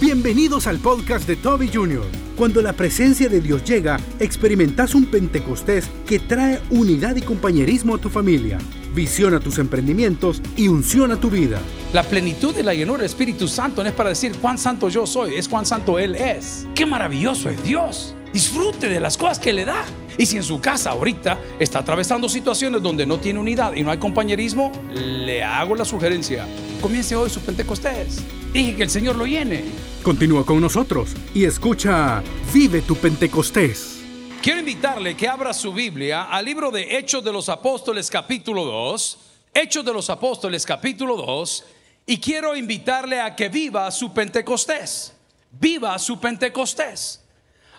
Bienvenidos al podcast de Toby Jr. Cuando la presencia de Dios llega, experimentas un Pentecostés que trae unidad y compañerismo a tu familia, visión a tus emprendimientos y unción a tu vida. La plenitud de la llenura del Espíritu Santo no es para decir cuán santo yo soy, es cuán santo Él es. Qué maravilloso es Dios. Disfrute de las cosas que le da. Y si en su casa ahorita está atravesando situaciones donde no tiene unidad y no hay compañerismo, le hago la sugerencia. Comience hoy su Pentecostés. Dije que el Señor lo llene. Continúa con nosotros y escucha Vive tu Pentecostés. Quiero invitarle que abra su Biblia al libro de Hechos de los Apóstoles capítulo 2. Hechos de los Apóstoles capítulo 2. Y quiero invitarle a que viva su Pentecostés. Viva su Pentecostés.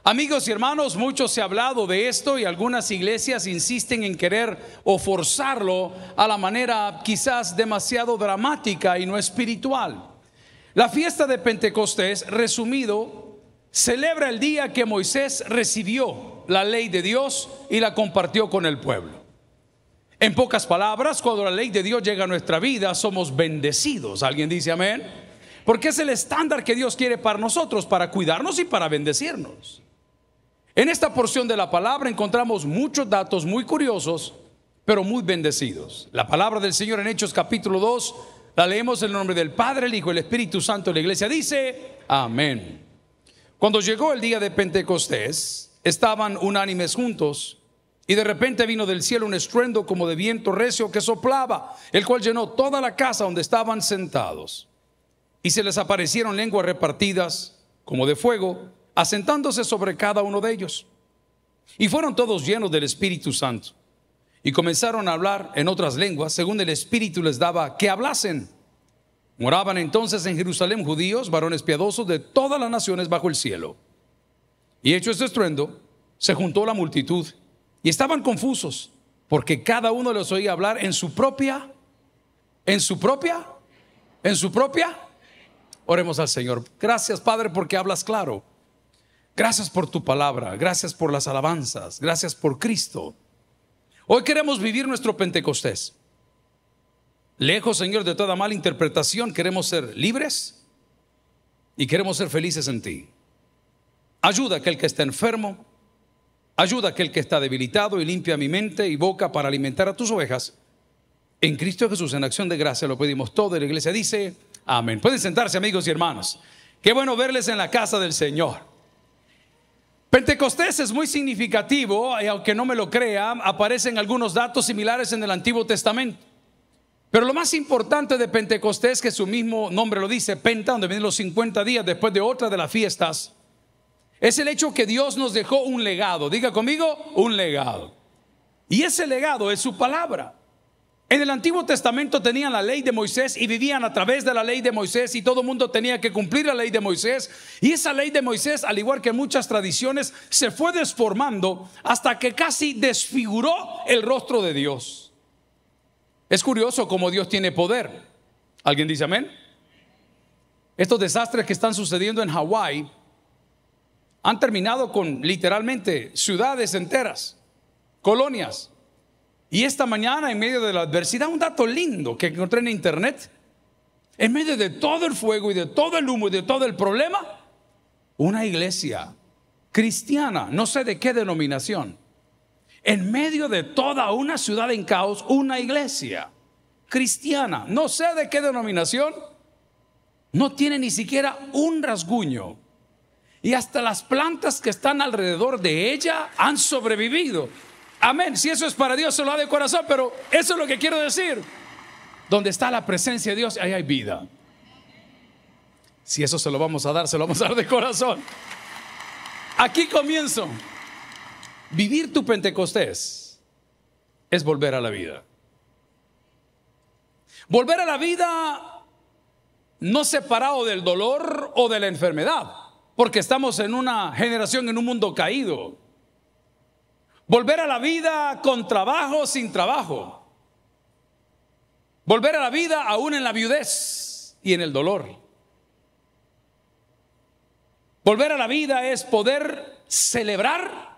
Amigos y hermanos, mucho se ha hablado de esto y algunas iglesias insisten en querer o forzarlo a la manera quizás demasiado dramática y no espiritual. La fiesta de Pentecostés, resumido, celebra el día que Moisés recibió la ley de Dios y la compartió con el pueblo. En pocas palabras, cuando la ley de Dios llega a nuestra vida, somos bendecidos. ¿Alguien dice amén? Porque es el estándar que Dios quiere para nosotros, para cuidarnos y para bendecirnos. En esta porción de la palabra encontramos muchos datos muy curiosos, pero muy bendecidos. La palabra del Señor en Hechos capítulo 2, la leemos en el nombre del Padre, el Hijo el Espíritu Santo la iglesia. Dice, amén. Cuando llegó el día de Pentecostés, estaban unánimes juntos y de repente vino del cielo un estruendo como de viento recio que soplaba, el cual llenó toda la casa donde estaban sentados. Y se les aparecieron lenguas repartidas como de fuego asentándose sobre cada uno de ellos. Y fueron todos llenos del Espíritu Santo. Y comenzaron a hablar en otras lenguas, según el Espíritu les daba que hablasen. Moraban entonces en Jerusalén judíos, varones piadosos de todas las naciones bajo el cielo. Y hecho este estruendo, se juntó la multitud y estaban confusos, porque cada uno les oía hablar en su propia, en su propia, en su propia. Oremos al Señor. Gracias, Padre, porque hablas claro. Gracias por tu palabra, gracias por las alabanzas, gracias por Cristo. Hoy queremos vivir nuestro Pentecostés. Lejos, Señor, de toda mala interpretación, queremos ser libres y queremos ser felices en ti. Ayuda a aquel que está enfermo, ayuda a aquel que está debilitado y limpia mi mente y boca para alimentar a tus ovejas. En Cristo Jesús, en acción de gracia, lo pedimos todo. Y la iglesia dice, amén. Pueden sentarse, amigos y hermanos. Qué bueno verles en la casa del Señor. Pentecostés es muy significativo y aunque no me lo crea, aparecen algunos datos similares en el Antiguo Testamento. Pero lo más importante de Pentecostés, que su mismo nombre lo dice, Penta, donde vienen los 50 días después de otra de las fiestas, es el hecho que Dios nos dejó un legado. Diga conmigo, un legado. Y ese legado es su palabra. En el Antiguo Testamento tenían la ley de Moisés y vivían a través de la ley de Moisés y todo el mundo tenía que cumplir la ley de Moisés. Y esa ley de Moisés, al igual que muchas tradiciones, se fue desformando hasta que casi desfiguró el rostro de Dios. Es curioso cómo Dios tiene poder. ¿Alguien dice amén? Estos desastres que están sucediendo en Hawái han terminado con literalmente ciudades enteras, colonias y esta mañana, en medio de la adversidad, un dato lindo que encontré en internet, en medio de todo el fuego y de todo el humo y de todo el problema, una iglesia cristiana, no sé de qué denominación, en medio de toda una ciudad en caos, una iglesia cristiana, no sé de qué denominación, no tiene ni siquiera un rasguño. Y hasta las plantas que están alrededor de ella han sobrevivido. Amén. Si eso es para Dios, se lo da de corazón, pero eso es lo que quiero decir. Donde está la presencia de Dios, ahí hay vida. Si eso se lo vamos a dar, se lo vamos a dar de corazón. Aquí comienzo. Vivir tu Pentecostés es volver a la vida. Volver a la vida no separado del dolor o de la enfermedad, porque estamos en una generación, en un mundo caído. Volver a la vida con trabajo, sin trabajo. Volver a la vida aún en la viudez y en el dolor. Volver a la vida es poder celebrar,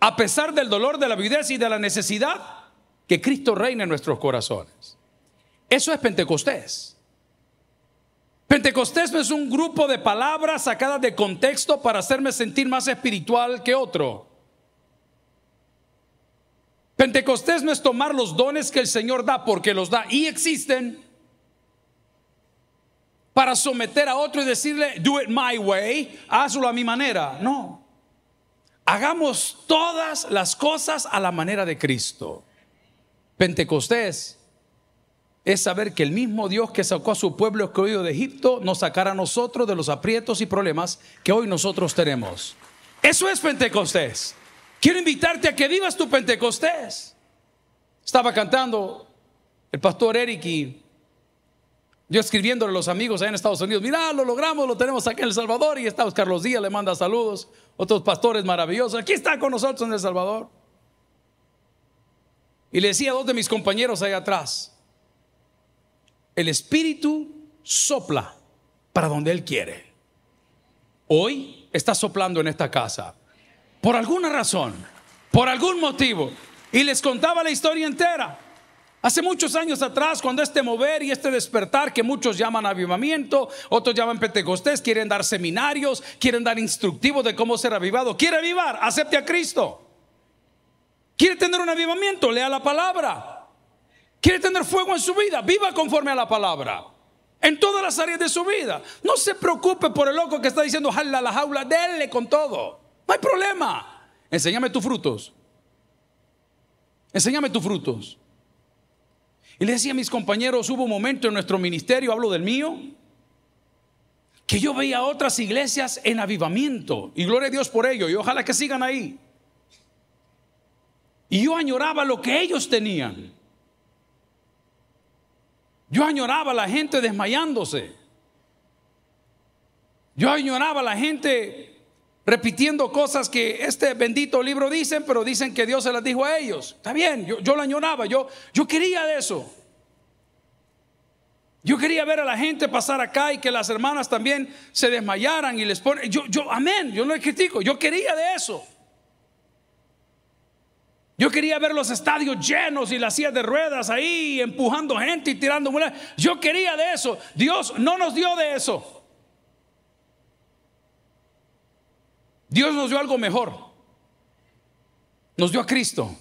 a pesar del dolor, de la viudez y de la necesidad, que Cristo reina en nuestros corazones. Eso es Pentecostés. Pentecostés no es un grupo de palabras sacadas de contexto para hacerme sentir más espiritual que otro. Pentecostés no es tomar los dones que el Señor da porque los da y existen para someter a otro y decirle, do it my way, hazlo a mi manera. No. Hagamos todas las cosas a la manera de Cristo. Pentecostés es saber que el mismo Dios que sacó a su pueblo escogido de Egipto nos sacará a nosotros de los aprietos y problemas que hoy nosotros tenemos. Eso es Pentecostés. Quiero invitarte a que vivas tu Pentecostés. Estaba cantando el pastor Eric y yo escribiéndole a los amigos allá en Estados Unidos, mira, lo logramos, lo tenemos aquí en El Salvador y está Carlos Díaz, le manda saludos, otros pastores maravillosos, aquí está con nosotros en El Salvador. Y le decía a dos de mis compañeros allá atrás, el Espíritu sopla para donde Él quiere. Hoy está soplando en esta casa, por alguna razón, por algún motivo. Y les contaba la historia entera. Hace muchos años atrás, cuando este mover y este despertar, que muchos llaman avivamiento, otros llaman Pentecostés, quieren dar seminarios, quieren dar instructivos de cómo ser avivado. ¿Quiere avivar? Acepte a Cristo. ¿Quiere tener un avivamiento? Lea la palabra. ¿Quiere tener fuego en su vida? Viva conforme a la palabra. En todas las áreas de su vida. No se preocupe por el loco que está diciendo, jala la jaula, denle con todo. No hay problema. Enséñame tus frutos. Enséñame tus frutos. Y le decía a mis compañeros, hubo un momento en nuestro ministerio, hablo del mío, que yo veía otras iglesias en avivamiento. Y gloria a Dios por ello. Y ojalá que sigan ahí. Y yo añoraba lo que ellos tenían. Yo añoraba a la gente desmayándose. Yo añoraba a la gente repitiendo cosas que este bendito libro dicen, pero dicen que Dios se las dijo a ellos. Está bien, yo, yo lo añoraba, yo, yo quería de eso. Yo quería ver a la gente pasar acá y que las hermanas también se desmayaran y les ponen. Yo, yo, amén, yo no le critico, yo quería de eso. Yo quería ver los estadios llenos y las sillas de ruedas ahí empujando gente y tirando mulas. Yo quería de eso. Dios no nos dio de eso. Dios nos dio algo mejor. Nos dio a Cristo.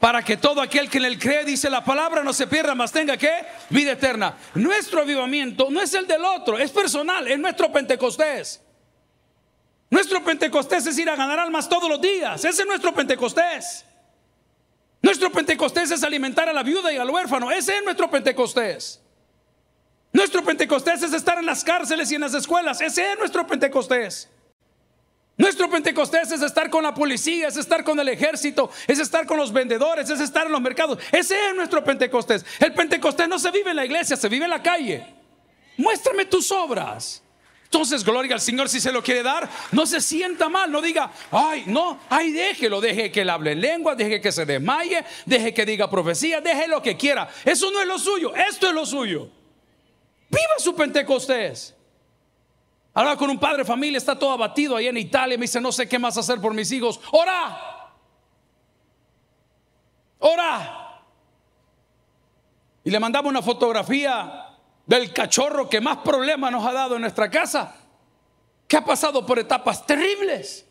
Para que todo aquel que en él cree, dice la palabra, no se pierda, más tenga que vida eterna. Nuestro avivamiento no es el del otro, es personal, es nuestro Pentecostés. Nuestro Pentecostés es ir a ganar almas todos los días. Ese es nuestro Pentecostés. Nuestro Pentecostés es alimentar a la viuda y al huérfano. Ese es nuestro Pentecostés. Nuestro Pentecostés es estar en las cárceles y en las escuelas. Ese es nuestro Pentecostés. Nuestro Pentecostés es estar con la policía, es estar con el ejército, es estar con los vendedores, es estar en los mercados. Ese es nuestro Pentecostés. El Pentecostés no se vive en la iglesia, se vive en la calle. Muéstrame tus obras. Entonces, gloria al Señor si se lo quiere dar. No se sienta mal, no diga, ay, no, ay, déjelo, deje que él hable en lengua, deje que se desmaye, deje que diga profecía, deje lo que quiera. Eso no es lo suyo, esto es lo suyo. Viva su Pentecostés. Hablaba con un padre de familia, está todo abatido ahí en Italia. Me dice, no sé qué más hacer por mis hijos. Ora. Ora. Y le mandaba una fotografía del cachorro que más problemas nos ha dado en nuestra casa. Que ha pasado por etapas terribles.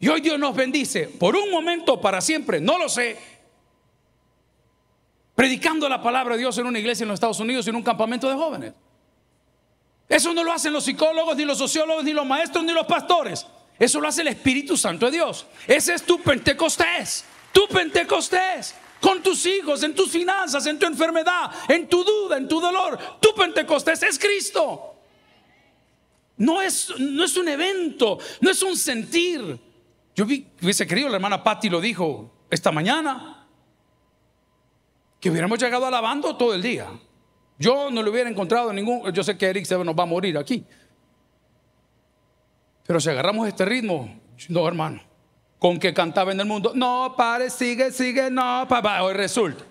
Y hoy Dios nos bendice por un momento, para siempre, no lo sé. Predicando la palabra de Dios en una iglesia en los Estados Unidos y en un campamento de jóvenes. Eso no lo hacen los psicólogos, ni los sociólogos, ni los maestros, ni los pastores. Eso lo hace el Espíritu Santo de Dios. Ese es tu Pentecostés. Tu Pentecostés. Con tus hijos, en tus finanzas, en tu enfermedad, en tu duda, en tu dolor. Tu Pentecostés es Cristo. No es, no es un evento, no es un sentir. Yo vi, hubiese querido, la hermana Patti lo dijo esta mañana, que hubiéramos llegado alabando todo el día. Yo no le hubiera encontrado ningún, yo sé que Eric se nos va a morir aquí. Pero si agarramos este ritmo, no hermano, con que cantaba en el mundo, no, pare, sigue, sigue, no, papá, hoy resulta.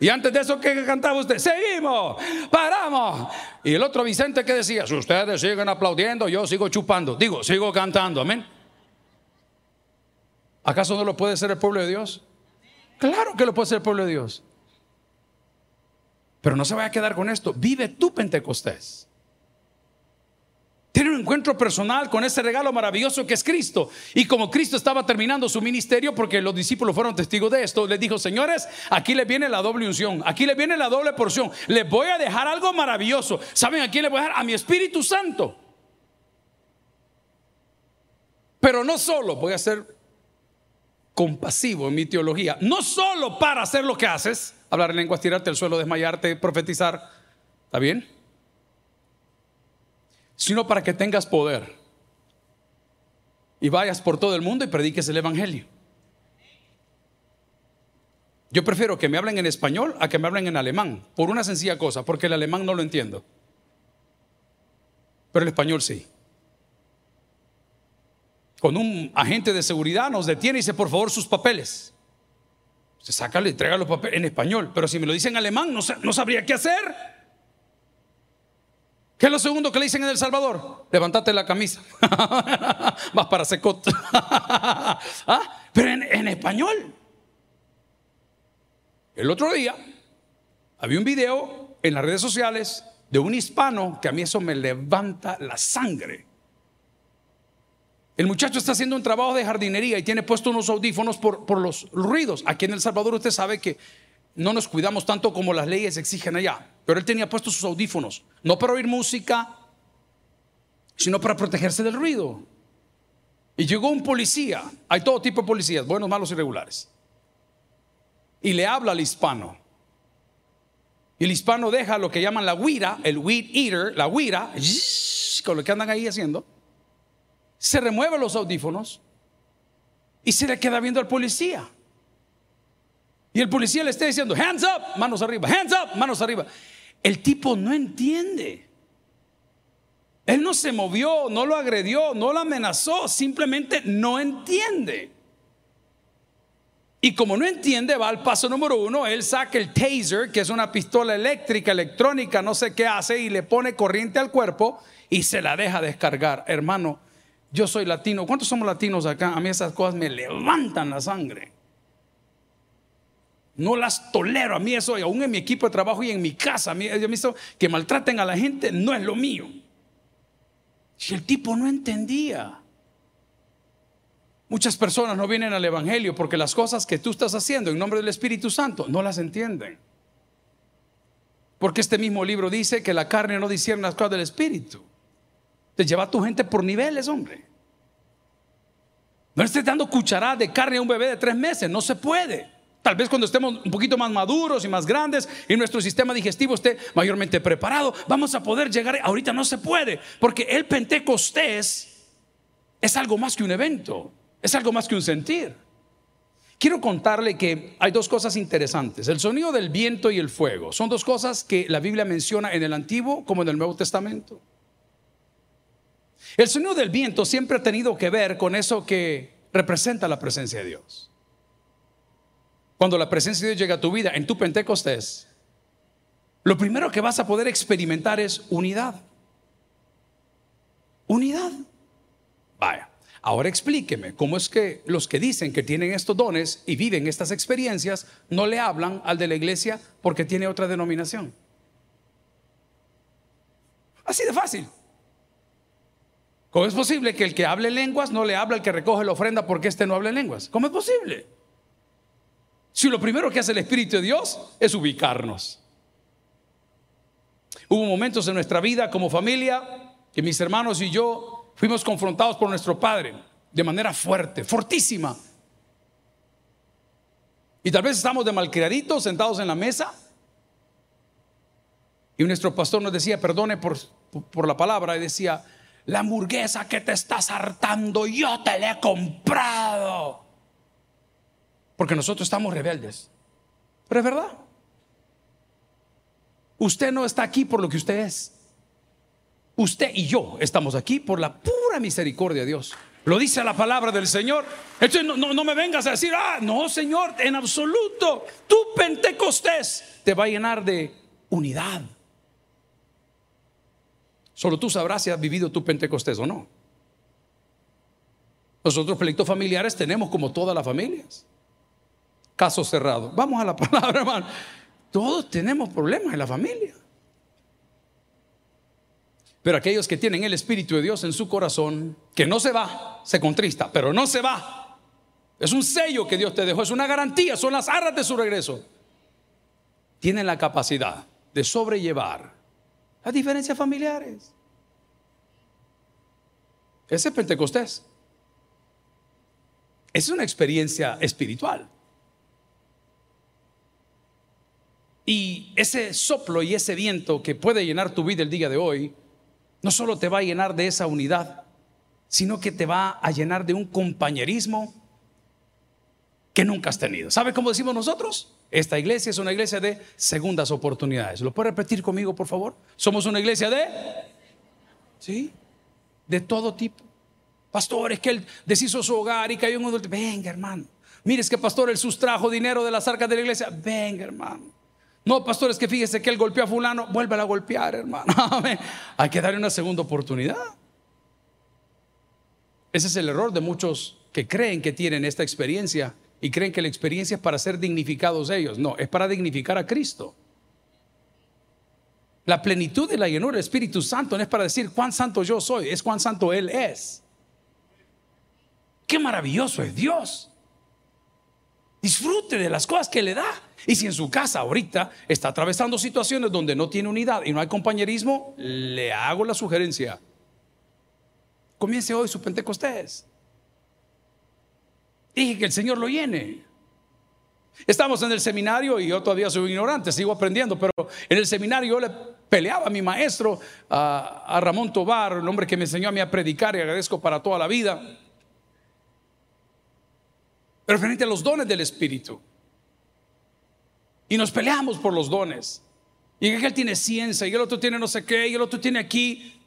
Y antes de eso, ¿qué cantaba usted? Seguimos, paramos. Y el otro Vicente que decía, si ustedes siguen aplaudiendo, yo sigo chupando. Digo, sigo cantando, amén. ¿Acaso no lo puede ser el pueblo de Dios? Claro que lo puede ser el pueblo de Dios. Pero no se vaya a quedar con esto. Vive tu Pentecostés. Tener un encuentro personal con ese regalo maravilloso que es Cristo. Y como Cristo estaba terminando su ministerio, porque los discípulos fueron testigos de esto, les dijo, señores, aquí les viene la doble unción, aquí les viene la doble porción. Les voy a dejar algo maravilloso. ¿Saben a quién les voy a dejar? A mi Espíritu Santo. Pero no solo voy a ser compasivo en mi teología, no solo para hacer lo que haces, hablar en lenguas, tirarte al suelo, desmayarte, profetizar, ¿está bien? Sino para que tengas poder y vayas por todo el mundo y prediques el Evangelio. Yo prefiero que me hablen en español a que me hablen en alemán, por una sencilla cosa, porque el alemán no lo entiendo, pero el español sí. Con un agente de seguridad nos detiene y dice, por favor, sus papeles. Se saca, le entrega los papeles en español, pero si me lo dicen en alemán, no, sabría qué hacer. ¿Qué es lo segundo que le dicen en El Salvador? Levantate la camisa. Vas para secot. ¿Ah? Pero en español. El otro día había un video en las redes sociales de un hispano que a mí eso me levanta la sangre. El muchacho está haciendo un trabajo de jardinería y tiene puesto unos audífonos por, los ruidos. Aquí en El Salvador usted sabe que no nos cuidamos tanto como las leyes exigen allá. Pero él tenía puestos sus audífonos, no para oír música, sino para protegerse del ruido. Y llegó un policía, hay todo tipo de policías, buenos, malos y regulares. Y le habla al hispano. Y el hispano deja lo que llaman la huira, el weed eater, la huira, con lo que andan ahí haciendo se remueve los audífonos y se le queda viendo al policía. Y el policía le está diciendo, hands up, manos arriba, hands up, manos arriba. El tipo no entiende. Él no se movió, no lo agredió, no lo amenazó, simplemente no entiende. Y como no entiende, va al paso número uno, él saca el taser, que es una pistola eléctrica, electrónica, no sé qué hace, y le pone corriente al cuerpo y se la deja descargar. Hermano, yo soy latino. ¿Cuántos somos latinos acá? A mí esas cosas me levantan la sangre. No las tolero. A mí eso, aún en mi equipo de trabajo y en mi casa, a mí, yo que maltraten a la gente no es lo mío. Si el tipo no entendía. Muchas personas no vienen al Evangelio porque las cosas que tú estás haciendo en nombre del Espíritu Santo no las entienden. Porque este mismo libro dice que la carne no discierne las cosas del Espíritu. Te lleva a tu gente por niveles, hombre. No estés dando cucharada de carne a un bebé de tres meses, no se puede. Tal vez cuando estemos un poquito más maduros y más grandes y nuestro sistema digestivo esté mayormente preparado, vamos a poder llegar. Ahorita no se puede, porque el Pentecostés es algo más que un evento, es algo más que un sentir. Quiero contarle que hay dos cosas interesantes. El sonido del viento y el fuego son dos cosas que la Biblia menciona en el Antiguo como en el Nuevo Testamento. El sonido del viento siempre ha tenido que ver con eso que representa la presencia de Dios. Cuando la presencia de Dios llega a tu vida en tu Pentecostés, lo primero que vas a poder experimentar es unidad. Unidad. Vaya, ahora explíqueme cómo es que los que dicen que tienen estos dones y viven estas experiencias no le hablan al de la iglesia porque tiene otra denominación. Así de fácil. ¿Cómo es posible que el que hable lenguas no le habla al que recoge la ofrenda porque éste no hable lenguas? ¿Cómo es posible? Si lo primero que hace el Espíritu de Dios es ubicarnos. Hubo momentos en nuestra vida como familia que mis hermanos y yo fuimos confrontados por nuestro Padre de manera fuerte, fortísima. Y tal vez estamos de malcriaditos sentados en la mesa y nuestro pastor nos decía, perdone por, por la palabra, y decía, la hamburguesa que te estás hartando, yo te la he comprado. Porque nosotros estamos rebeldes. Pero es verdad. Usted no está aquí por lo que usted es. Usted y yo estamos aquí por la pura misericordia de Dios. Lo dice la palabra del Señor. Entonces no, no, me vengas a decir, ah, no, Señor, en absoluto. Tu Pentecostés te va a llenar de unidad. Solo tú sabrás si has vivido tu Pentecostés o no. Nosotros pleitos familiares tenemos como todas las familias. Caso cerrado. Vamos a la palabra, hermano. Todos tenemos problemas en la familia. Pero aquellos que tienen el Espíritu de Dios en su corazón, que no se va, se contrista, pero no se va. Es un sello que Dios te dejó, es una garantía, son las arras de su regreso. Tienen la capacidad de sobrellevar las diferencias familiares. Ese es Pentecostés. Es una experiencia espiritual. Y ese soplo y ese viento que puede llenar tu vida el día de hoy, no solo te va a llenar de esa unidad, sino que te va a llenar de un compañerismo que nunca has tenido. ¿Sabe cómo decimos nosotros? Esta iglesia es una iglesia de segundas oportunidades. ¿Lo puede repetir conmigo, por favor? Somos una iglesia de... Sí, de todo tipo. Pastor, es que él deshizo su hogar y cayó en un adulto. Venga, hermano. Mire, es que pastor, él sustrajo dinero de las arcas de la iglesia. Venga, hermano. No, pastor, es que fíjese que él golpeó a fulano. Vuelve a golpear, hermano. Hay que darle una segunda oportunidad. Ese es el error de muchos que creen que tienen esta experiencia y creen que la experiencia es para ser dignificados ellos. No, es para dignificar a Cristo. La plenitud de la llenura del Espíritu Santo no es para decir cuán santo yo soy, es cuán santo Él es. Qué maravilloso es Dios. Disfrute de las cosas que le da. Y si en su casa ahorita está atravesando situaciones donde no tiene unidad y no hay compañerismo, le hago la sugerencia. Comience hoy su Pentecostés. Dije que el Señor lo llene. Estamos en el seminario y yo todavía soy ignorante, sigo aprendiendo, pero en el seminario yo le peleaba a mi maestro, a, Ramón Tobar, el hombre que me enseñó a mí a predicar y agradezco para toda la vida, referente a los dones del Espíritu. Y nos peleamos por los dones. Y que él tiene ciencia y el otro tiene no sé qué y el otro tiene aquí.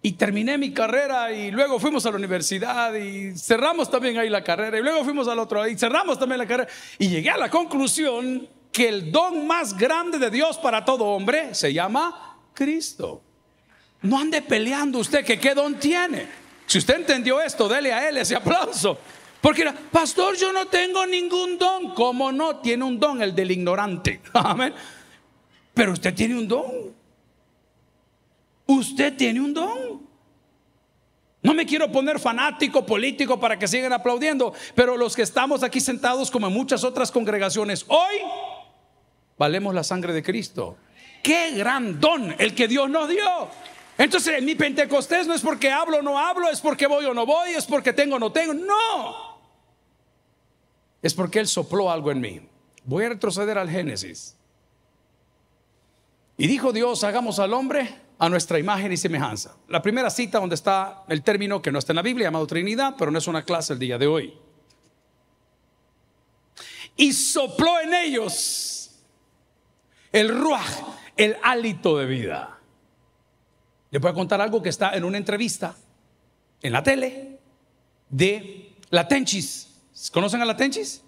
Y terminé mi carrera y luego fuimos a la universidad y cerramos también ahí la carrera y luego fuimos al otro y cerramos también la carrera y llegué a la conclusión que el don más grande de Dios para todo hombre se llama Cristo. No ande peleando usted que qué don tiene. Si usted entendió esto, dele a él ese aplauso. Porque, pastor, yo no tengo ningún don. ¿Cómo no? Tiene un don, el del ignorante. Amén. Pero usted tiene un don. Usted tiene un don. No me quiero poner fanático político para que sigan aplaudiendo, pero los que estamos aquí sentados como en muchas otras congregaciones, hoy valemos la sangre de Cristo. Qué gran don el que Dios nos dio. Entonces, mi Pentecostés no es porque hablo o no hablo, es porque voy o no voy, es porque tengo o no tengo. No. Es porque Él sopló algo en mí. Voy a retroceder al Génesis. Y dijo Dios, hagamos al hombre a nuestra imagen y semejanza. La primera cita donde está el término que no está en la Biblia llamado Trinidad, pero no es una clase el día de hoy. Y sopló en ellos el ruaj, el hálito de vida. Le voy a contar algo que está en una entrevista en la tele de la Tenchis. ¿Conocen a la Tenchis?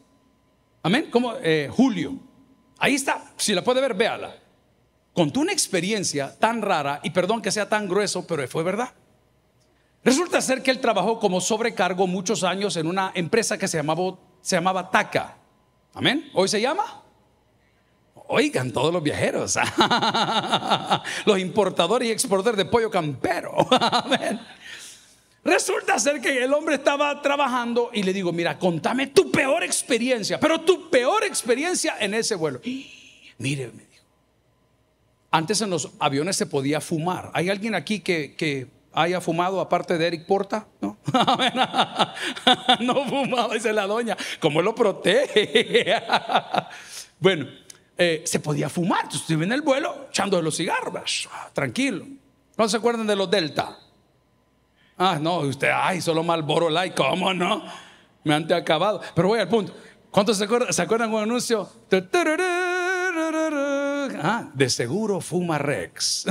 Amén. Como eh, Julio. Ahí está. Si la puede ver, véala contó una experiencia tan rara, y perdón que sea tan grueso, pero fue verdad. Resulta ser que él trabajó como sobrecargo muchos años en una empresa que se llamaba, se llamaba TACA. Amén. ¿Hoy se llama? Oigan, todos los viajeros, los importadores y exportadores de pollo campero. Amén. Resulta ser que el hombre estaba trabajando y le digo, mira, contame tu peor experiencia, pero tu peor experiencia en ese vuelo. Mire, antes en los aviones se podía fumar. ¿Hay alguien aquí que, haya fumado aparte de Eric Porta? No, no fumaba, dice la doña. ¿Cómo lo protege? bueno, eh, se podía fumar. Usted en el vuelo echando los cigarros, tranquilo. ¿No se acuerdan de los Delta? Ah, no, usted, ay, solo Malboro Light, ¿cómo no? Me han acabado. Pero voy al punto. ¿Cuántos se acuerdan, ¿se un anuncio? Ah, de seguro fuma Rex.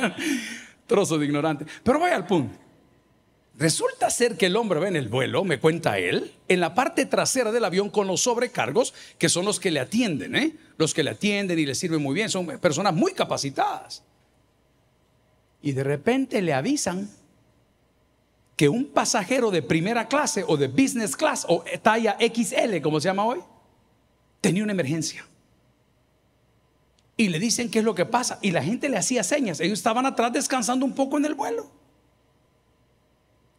Trozo de ignorante. Pero voy al punto. Resulta ser que el hombre ve en el vuelo, me cuenta él, en la parte trasera del avión con los sobrecargos, que son los que le atienden, ¿eh? los que le atienden y le sirven muy bien, son personas muy capacitadas. Y de repente le avisan que un pasajero de primera clase o de business class o talla XL, como se llama hoy, tenía una emergencia Y le dicen qué es lo que pasa. Y la gente le hacía señas. Ellos estaban atrás descansando un poco en el vuelo.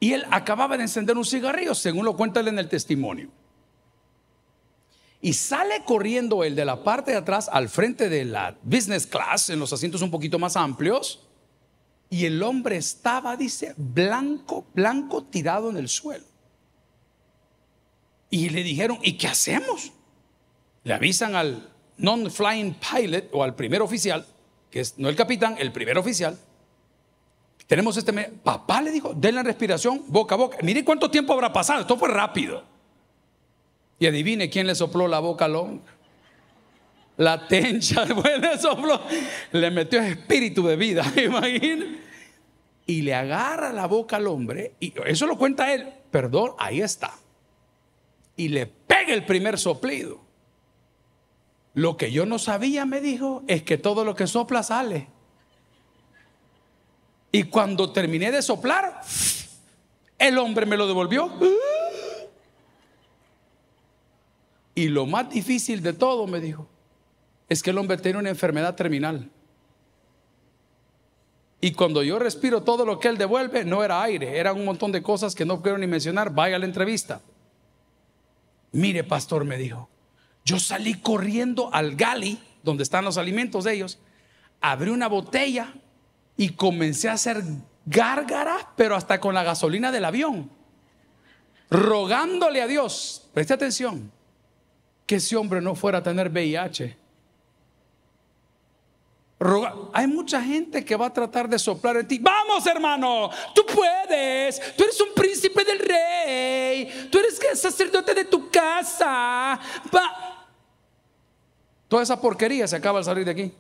Y él acababa de encender un cigarrillo, según lo cuenta él en el testimonio. Y sale corriendo él de la parte de atrás al frente de la business class, en los asientos un poquito más amplios. Y el hombre estaba, dice, blanco, blanco, tirado en el suelo. Y le dijeron, ¿y qué hacemos? Le avisan al non-flying pilot o al primer oficial, que es no el capitán, el primer oficial. Tenemos este. Papá le dijo, den la respiración boca a boca. Mire cuánto tiempo habrá pasado. Esto fue rápido. Y adivine quién le sopló la boca al hombre. La tencha le sopló, le metió espíritu de vida, imagínate. Y le agarra la boca al hombre, y eso lo cuenta él, perdón, ahí está. Y le pega el primer soplido. Lo que yo no sabía, me dijo, es que todo lo que sopla sale. Y cuando terminé de soplar, el hombre me lo devolvió. Y lo más difícil de todo, me dijo, es que el hombre tiene una enfermedad terminal. Y cuando yo respiro todo lo que él devuelve, no era aire, eran un montón de cosas que no quiero ni mencionar. Vaya a la entrevista. Mire, pastor, me dijo, yo salí corriendo al gali, donde están los alimentos de ellos, abrí una botella y comencé a hacer gárgaras, pero hasta con la gasolina del avión, rogándole a Dios, preste atención, que ese hombre no fuera a tener VIH. Hay mucha gente que va a tratar de soplar en ti. Vamos, hermano, tú puedes. Tú eres un príncipe del rey. Tú eres sacerdote de tu Toda esa porquería se acaba al salir de aquí.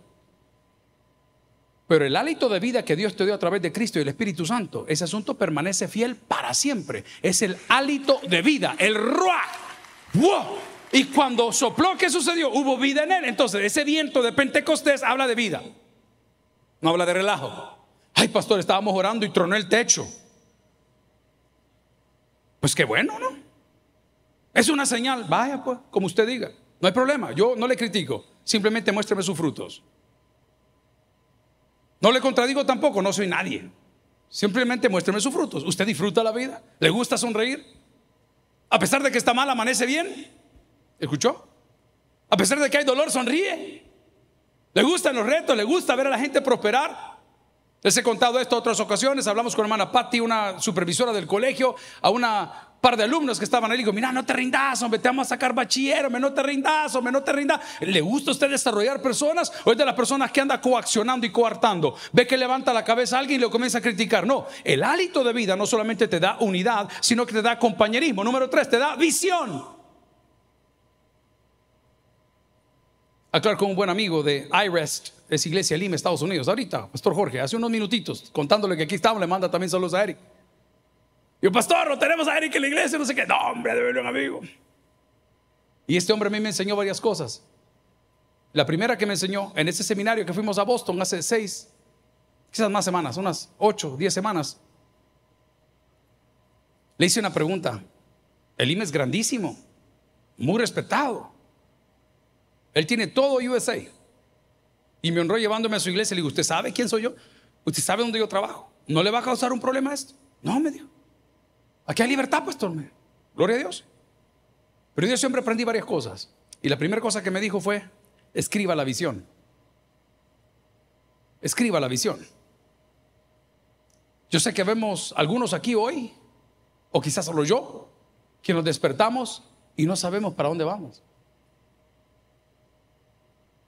Pero el hálito de vida que Dios te dio a través de Cristo y el Espíritu Santo, ese asunto permanece fiel para siempre. Es el hálito de vida, el ruah. Y cuando sopló, ¿qué sucedió? Hubo vida en él. Entonces, ese viento de Pentecostés habla de vida. No habla de relajo. Ay, pastor, estábamos orando y tronó el techo. Pues qué bueno, ¿no? Es una señal. Vaya, pues, como usted diga. No hay problema. Yo no le critico. Simplemente muéstreme sus frutos. No le contradigo tampoco. No soy nadie. Simplemente muéstreme sus frutos. ¿Usted disfruta la vida? ¿Le gusta sonreír? A pesar de que está mal, amanece bien. ¿Escuchó? A pesar de que hay dolor, sonríe. Le gustan los retos, le gusta ver a la gente prosperar. Les he contado esto otras ocasiones. Hablamos con hermana Patty, una supervisora del colegio, a una par de alumnos que estaban ahí. Digo, mira, no te rindas, hombre, te vamos a sacar bachiller, hombre, no te rindas, hombre, no te rindas. ¿Le gusta a usted desarrollar personas o es de las personas que anda coaccionando y coartando? Ve que levanta la cabeza a alguien y lo comienza a criticar. No, el hálito de vida no solamente te da unidad, sino que te da compañerismo. Número tres, te da visión. Aclarar con un buen amigo de iRest, es Iglesia Lima, Estados Unidos. Ahorita, Pastor Jorge, hace unos minutitos, contándole que aquí estamos, le manda también saludos a Eric. Yo, Pastor, no tenemos a Eric en la iglesia, no sé qué. No, hombre, debe un amigo. Y este hombre a mí me enseñó varias cosas. La primera que me enseñó en ese seminario que fuimos a Boston hace seis, quizás más semanas, unas ocho, diez semanas, le hice una pregunta. El IME es grandísimo, muy respetado. Él tiene todo USA. Y me honró llevándome a su iglesia. Le digo, ¿usted sabe quién soy yo? ¿Usted sabe dónde yo trabajo? ¿No le va a causar un problema esto? No, me dijo. Aquí hay libertad, pastor. Gloria a Dios. Pero yo siempre aprendí varias cosas. Y la primera cosa que me dijo fue, escriba la visión. Escriba la visión. Yo sé que vemos algunos aquí hoy, o quizás solo yo, que nos despertamos y no sabemos para dónde vamos.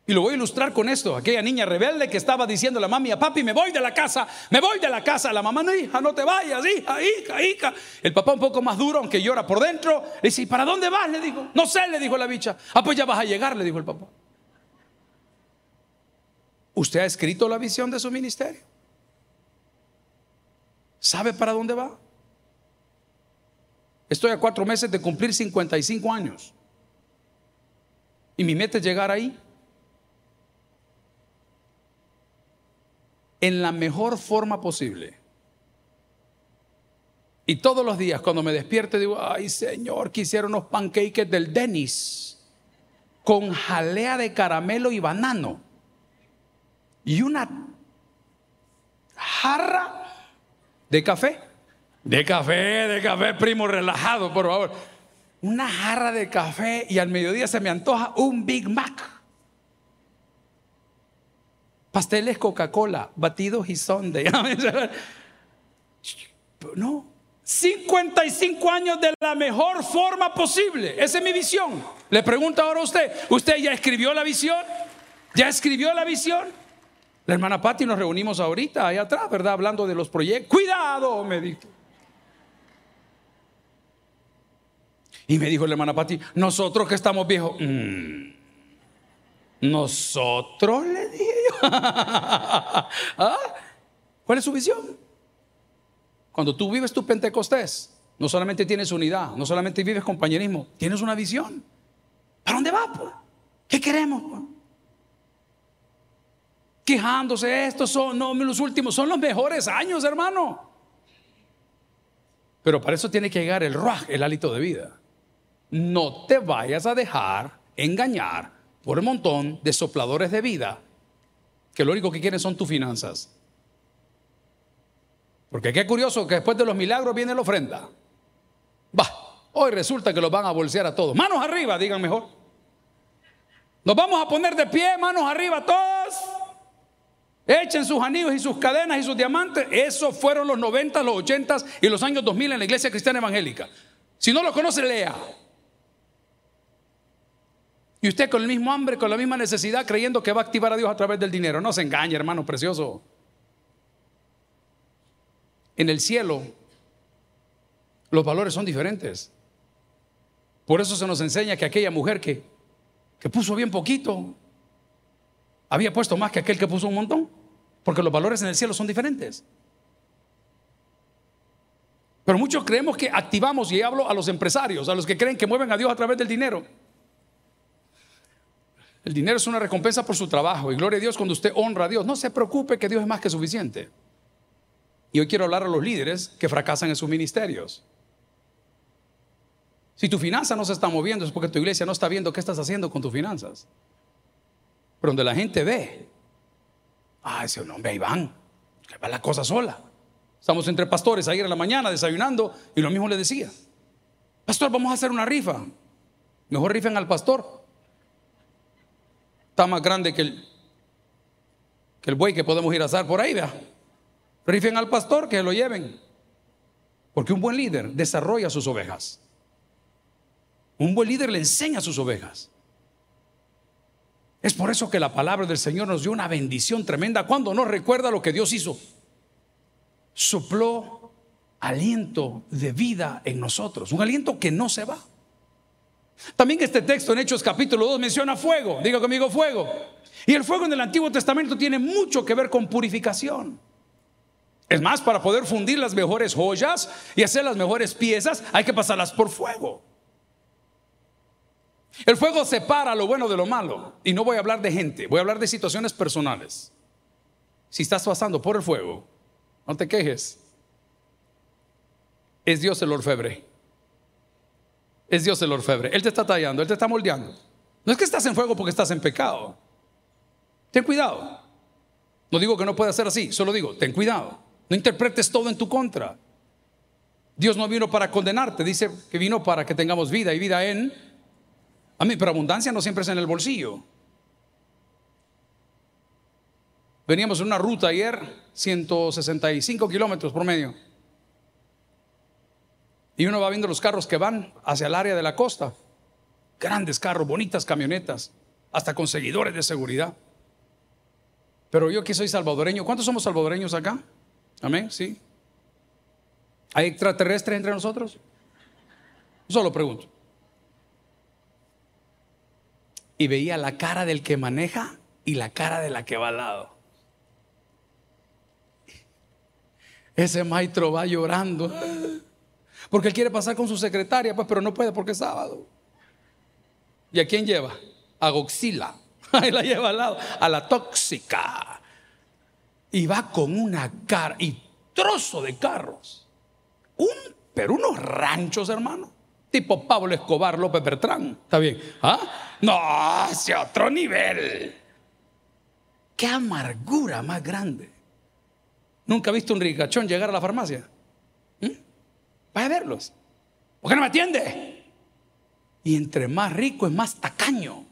Y lo voy a ilustrar con esto. Aquella niña rebelde que estaba diciendo a la mami, a papi, me voy de la casa, me voy de la casa. La mamá, no, hija, no te vayas, hija, hija, hija. El papá un poco más duro, aunque llora por dentro, le dice, ¿y para dónde vas? Le dijo. No sé, le dijo la bicha. Ah, pues ya vas a llegar, le dijo el papá. ¿Usted ha escrito la visión de su ministerio? ¿Sabe para dónde va? Estoy a cuatro meses de cumplir 55 años. Y mi meta es llegar ahí. En la mejor forma posible. Y todos los días cuando me despierto digo, ay Señor, quisiera unos pancakes del Denis con jalea de caramelo y banano. y una jarra de café. De café, de café, primo, relajado, por favor. Una jarra de café y al mediodía se me antoja un Big Mac. Pasteles Coca-Cola, batidos y sonde. No, 55 años de la mejor forma posible. Esa es mi visión. Le pregunto ahora a usted, ¿usted ya escribió la visión? ¿Ya escribió la visión? La hermana Patti nos reunimos ahorita, ahí atrás, ¿verdad? Hablando de los proyectos. Cuidado, me dijo. Y me dijo la hermana Patti, nosotros que estamos viejos. Mm, nosotros le dije yo. ¿Ah? ¿Cuál es su visión? Cuando tú vives tu Pentecostés, no solamente tienes unidad, no solamente vives compañerismo, tienes una visión. ¿Para dónde va? Pues? ¿Qué queremos? Pues? Quejándose, estos son no, los últimos, son los mejores años, hermano. Pero para eso tiene que llegar el ruaj, el hálito de vida. No te vayas a dejar engañar por un montón de sopladores de vida que lo único que quieren son tus finanzas. Porque qué curioso que después de los milagros viene la ofrenda. Va, hoy resulta que los van a bolsear a todos. Manos arriba, digan mejor. Nos vamos a poner de pie, manos arriba todos. Echen sus anillos y sus cadenas y sus diamantes. Esos fueron los 90, los 80 y los años 2000 en la iglesia cristiana evangélica. Si no lo conoce, lea. Y usted con el mismo hambre, con la misma necesidad, creyendo que va a activar a Dios a través del dinero. No se engañe, hermano precioso. En el cielo, los valores son diferentes. Por eso se nos enseña que aquella mujer que, que puso bien poquito, había puesto más que aquel que puso un montón. Porque los valores en el cielo son diferentes. Pero muchos creemos que activamos, y hablo a los empresarios, a los que creen que mueven a Dios a través del dinero. El dinero es una recompensa por su trabajo y gloria a Dios cuando usted honra a Dios. No se preocupe que Dios es más que suficiente. Y hoy quiero hablar a los líderes que fracasan en sus ministerios. Si tu finanza no se está moviendo es porque tu iglesia no está viendo qué estás haciendo con tus finanzas. Pero donde la gente ve, ah, ese hombre ahí van, que va la cosa sola. Estamos entre pastores ayer en la mañana desayunando y lo mismo le decía. Pastor, vamos a hacer una rifa. Mejor rifen al pastor está más grande que el, que el buey que podemos ir a asar por ahí, vea. Rifen al pastor que lo lleven. Porque un buen líder desarrolla sus ovejas. Un buen líder le enseña a sus ovejas. Es por eso que la palabra del Señor nos dio una bendición tremenda cuando nos recuerda lo que Dios hizo. Sopló aliento de vida en nosotros, un aliento que no se va. También este texto en Hechos capítulo 2 menciona fuego. Diga conmigo fuego. Y el fuego en el Antiguo Testamento tiene mucho que ver con purificación. Es más, para poder fundir las mejores joyas y hacer las mejores piezas, hay que pasarlas por fuego. El fuego separa lo bueno de lo malo. Y no voy a hablar de gente, voy a hablar de situaciones personales. Si estás pasando por el fuego, no te quejes. Es Dios el orfebre. Es Dios el orfebre. Él te está tallando, Él te está moldeando. No es que estás en fuego porque estás en pecado. Ten cuidado. No digo que no pueda ser así, solo digo, ten cuidado. No interpretes todo en tu contra. Dios no vino para condenarte, dice que vino para que tengamos vida y vida en... A mí, pero abundancia no siempre es en el bolsillo. Veníamos en una ruta ayer, 165 kilómetros por medio. Y uno va viendo los carros que van hacia el área de la costa. Grandes carros, bonitas camionetas, hasta con seguidores de seguridad. Pero yo que soy salvadoreño, ¿cuántos somos salvadoreños acá? Amén, sí. ¿Hay extraterrestres entre nosotros? Solo pregunto. Y veía la cara del que maneja y la cara de la que va al lado. Ese maestro va llorando. Porque él quiere pasar con su secretaria, pues, pero no puede porque es sábado. ¿Y a quién lleva? A Goxila. Ahí la lleva al lado, a la tóxica. Y va con una cara y trozo de carros. Un, pero unos ranchos, hermano. Tipo Pablo Escobar López Bertrán. ¿Está bien? ¿Ah? No, hacia otro nivel. Qué amargura más grande. ¿Nunca ha visto un ricachón llegar a la farmacia? Vaya a verlos. ¿Por qué no me atiende? Y entre más rico es más tacaño.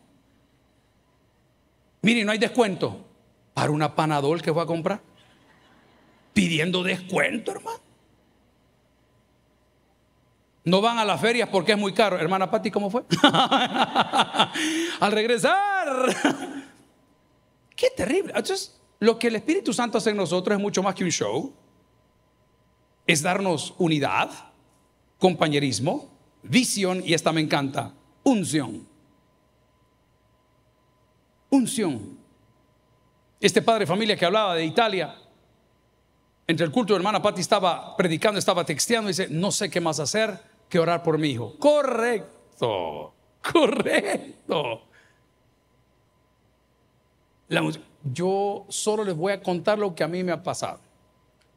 Mire, no hay descuento para una panadol que fue a comprar. Pidiendo descuento, hermano. No van a las ferias porque es muy caro. Hermana Patti, ¿cómo fue? Al regresar. Qué terrible. Entonces, lo que el Espíritu Santo hace en nosotros es mucho más que un show. Es darnos unidad, compañerismo, visión y esta me encanta, unción. Unción. Este padre de familia que hablaba de Italia, entre el culto de hermana Patti estaba predicando, estaba texteando dice, no sé qué más hacer que orar por mi hijo. Correcto, correcto. yo solo les voy a contar lo que a mí me ha pasado.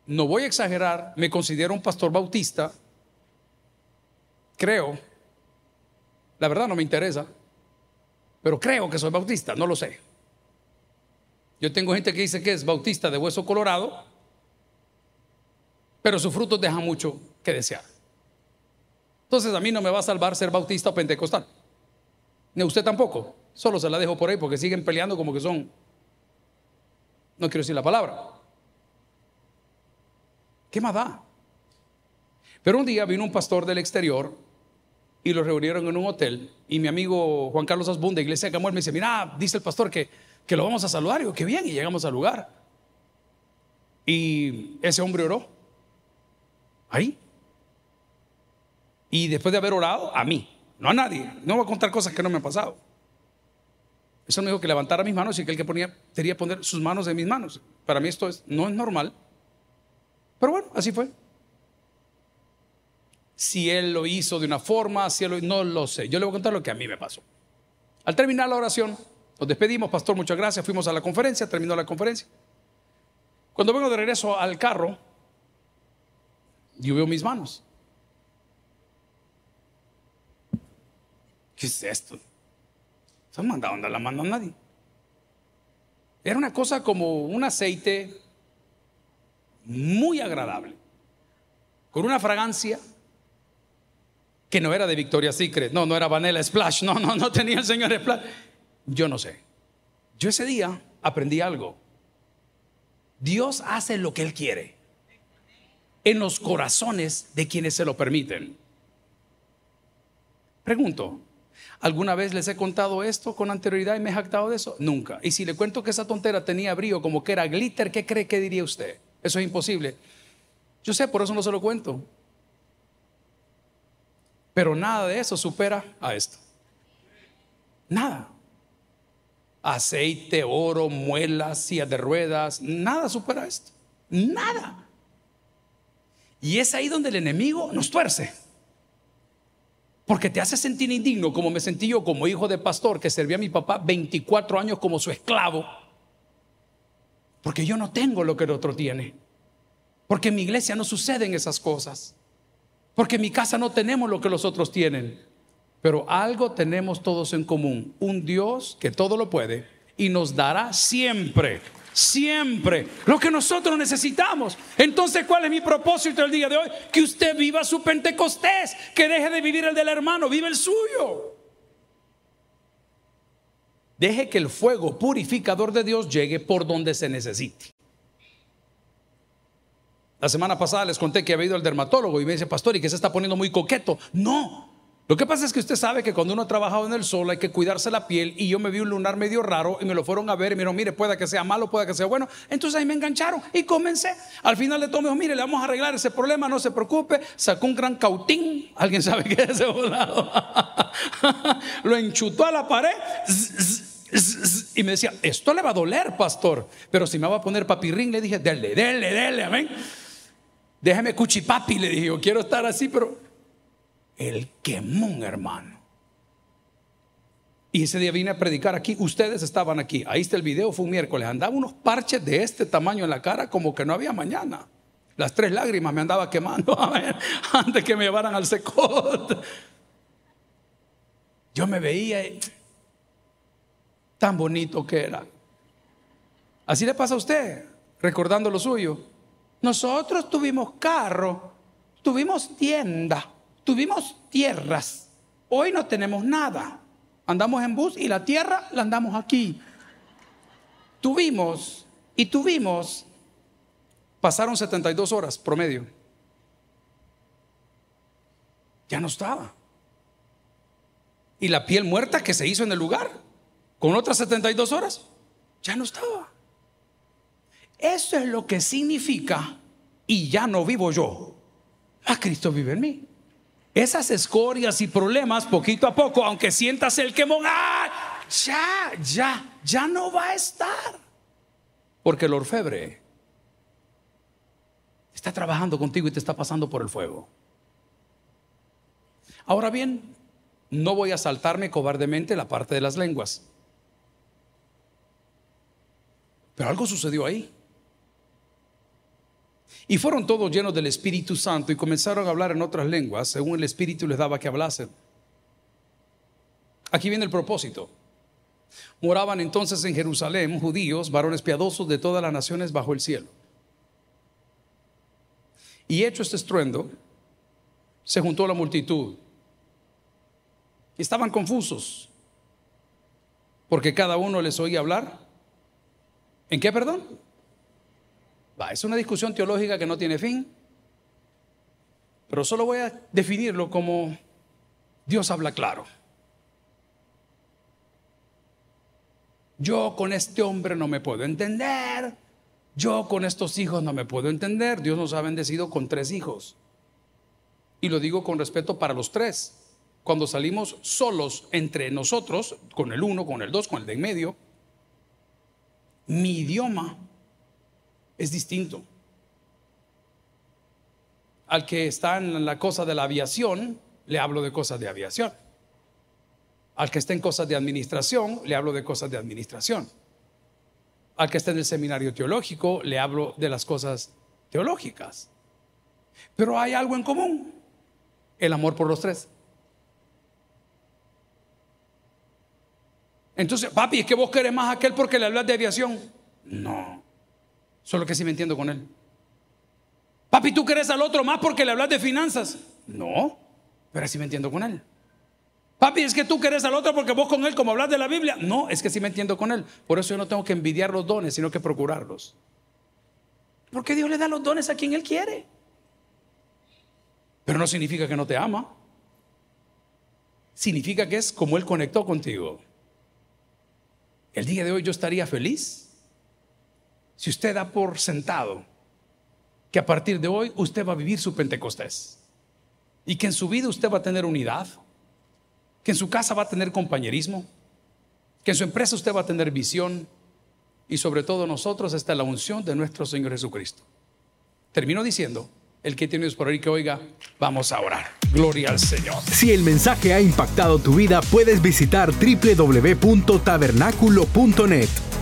No voy a exagerar, me considero un pastor bautista, creo, la verdad no me interesa, pero creo que soy bautista, no lo sé. Yo tengo gente que dice que es bautista de hueso colorado, pero sus frutos dejan mucho que desear. Entonces a mí no me va a salvar ser bautista o pentecostal. Ni usted tampoco. Solo se la dejo por ahí porque siguen peleando como que son, no quiero decir la palabra. ¿Qué más da? Pero un día vino un pastor del exterior y lo reunieron en un hotel y mi amigo Juan Carlos Asbun de Iglesia Camuel me dice, mira, dice el pastor que, que lo vamos a saludar. Y yo, qué bien, y llegamos al lugar. Y ese hombre oró. Ahí. Y después de haber orado, a mí, no a nadie, no voy a contar cosas que no me han pasado. Eso me dijo que levantara mis manos y que él que ponía, quería poner sus manos en mis manos. Para mí esto es, no es normal. Pero bueno, así fue. Si él lo hizo de una forma, si él lo, no lo sé. Yo le voy a contar lo que a mí me pasó. Al terminar la oración, nos despedimos, pastor, muchas gracias. Fuimos a la conferencia, terminó la conferencia. Cuando vengo de regreso al carro, yo veo mis manos. ¿Qué es esto? Se han mandado, no la mandó a nadie. Era una cosa como un aceite muy agradable, con una fragancia que no era de Victoria's Secret, no, no era Vanilla Splash, no, no, no tenía el señor Splash. Yo no sé. Yo ese día aprendí algo. Dios hace lo que Él quiere en los corazones de quienes se lo permiten. Pregunto, ¿alguna vez les he contado esto con anterioridad y me he jactado de eso? Nunca. Y si le cuento que esa tontera tenía brillo como que era glitter, ¿qué cree que diría usted? Eso es imposible. Yo sé, por eso no se lo cuento. Pero nada de eso supera a esto. Nada. Aceite, oro, muelas, sillas de ruedas, nada supera esto. Nada. Y es ahí donde el enemigo nos tuerce. Porque te hace sentir indigno, como me sentí yo como hijo de pastor que servía a mi papá 24 años como su esclavo. Porque yo no tengo lo que el otro tiene. Porque en mi iglesia no suceden esas cosas. Porque en mi casa no tenemos lo que los otros tienen. Pero algo tenemos todos en común. Un Dios que todo lo puede y nos dará siempre, siempre lo que nosotros necesitamos. Entonces, ¿cuál es mi propósito el día de hoy? Que usted viva su Pentecostés, que deje de vivir el del hermano, vive el suyo. Deje que el fuego purificador de Dios llegue por donde se necesite. La semana pasada les conté que había ido al dermatólogo y me dice, pastor, y que se está poniendo muy coqueto. No. Lo que pasa es que usted sabe que cuando uno ha trabajado en el sol hay que cuidarse la piel y yo me vi un lunar medio raro y me lo fueron a ver y me dijeron, mire, pueda que sea malo, pueda que sea bueno. Entonces ahí me engancharon y comencé. Al final de todo me dijo, mire, le vamos a arreglar ese problema, no se preocupe. Sacó un gran cautín. ¿Alguien sabe qué es ese volado? lo enchutó a la pared. Y me decía, esto le va a doler, pastor. Pero si me va a poner papirrín, le dije, dele, dele, dele, amén. Déjeme cuchipapi, le dije, yo quiero estar así, pero el quemón, hermano. Y ese día vine a predicar aquí, ustedes estaban aquí, ahí está el video, fue un miércoles, andaba unos parches de este tamaño en la cara como que no había mañana. Las tres lágrimas me andaba quemando antes que me llevaran al secot. Yo me veía tan bonito que era. Así le pasa a usted, recordando lo suyo. Nosotros tuvimos carro, tuvimos tienda, tuvimos tierras. Hoy no tenemos nada. Andamos en bus y la tierra la andamos aquí. Tuvimos y tuvimos, pasaron 72 horas promedio. Ya no estaba. Y la piel muerta que se hizo en el lugar, con otras 72 horas, ya no estaba. Eso es lo que significa y ya no vivo yo. A Cristo vive en mí. Esas escorias y problemas, poquito a poco, aunque sientas el quemón, ¡ah! ya, ya, ya no va a estar. Porque el orfebre está trabajando contigo y te está pasando por el fuego. Ahora bien, no voy a saltarme cobardemente la parte de las lenguas. Pero algo sucedió ahí. Y fueron todos llenos del Espíritu Santo y comenzaron a hablar en otras lenguas según el Espíritu les daba que hablasen. Aquí viene el propósito. Moraban entonces en Jerusalén judíos, varones piadosos de todas las naciones bajo el cielo. Y hecho este estruendo, se juntó la multitud. Estaban confusos, porque cada uno les oía hablar. ¿En qué, perdón? Es una discusión teológica que no tiene fin, pero solo voy a definirlo como Dios habla claro. Yo con este hombre no me puedo entender. Yo con estos hijos no me puedo entender. Dios nos ha bendecido con tres hijos. Y lo digo con respeto para los tres. Cuando salimos solos entre nosotros, con el uno, con el dos, con el de en medio, mi idioma es distinto. Al que está en la cosa de la aviación, le hablo de cosas de aviación. Al que está en cosas de administración, le hablo de cosas de administración. Al que está en el seminario teológico, le hablo de las cosas teológicas. Pero hay algo en común, el amor por los tres. Entonces, papi, es que vos querés más a aquel porque le hablas de aviación. No. Solo que sí me entiendo con él. Papi, ¿tú querés al otro más porque le hablas de finanzas? No, pero así me entiendo con él. Papi, es que tú querés al otro porque vos con él, como hablas de la Biblia. No, es que sí me entiendo con él. Por eso yo no tengo que envidiar los dones, sino que procurarlos. Porque Dios le da los dones a quien Él quiere. Pero no significa que no te ama. Significa que es como Él conectó contigo. El día de hoy yo estaría feliz si usted da por sentado que a partir de hoy usted va a vivir su Pentecostés y que en su vida usted va a tener unidad, que en su casa va a tener compañerismo, que en su empresa usted va a tener visión y sobre todo nosotros está la unción de nuestro Señor Jesucristo. Termino diciendo, el que tiene por ahí que oiga, vamos a orar. Gloria al Señor. Si el mensaje ha impactado tu vida, puedes visitar www.tabernaculo.net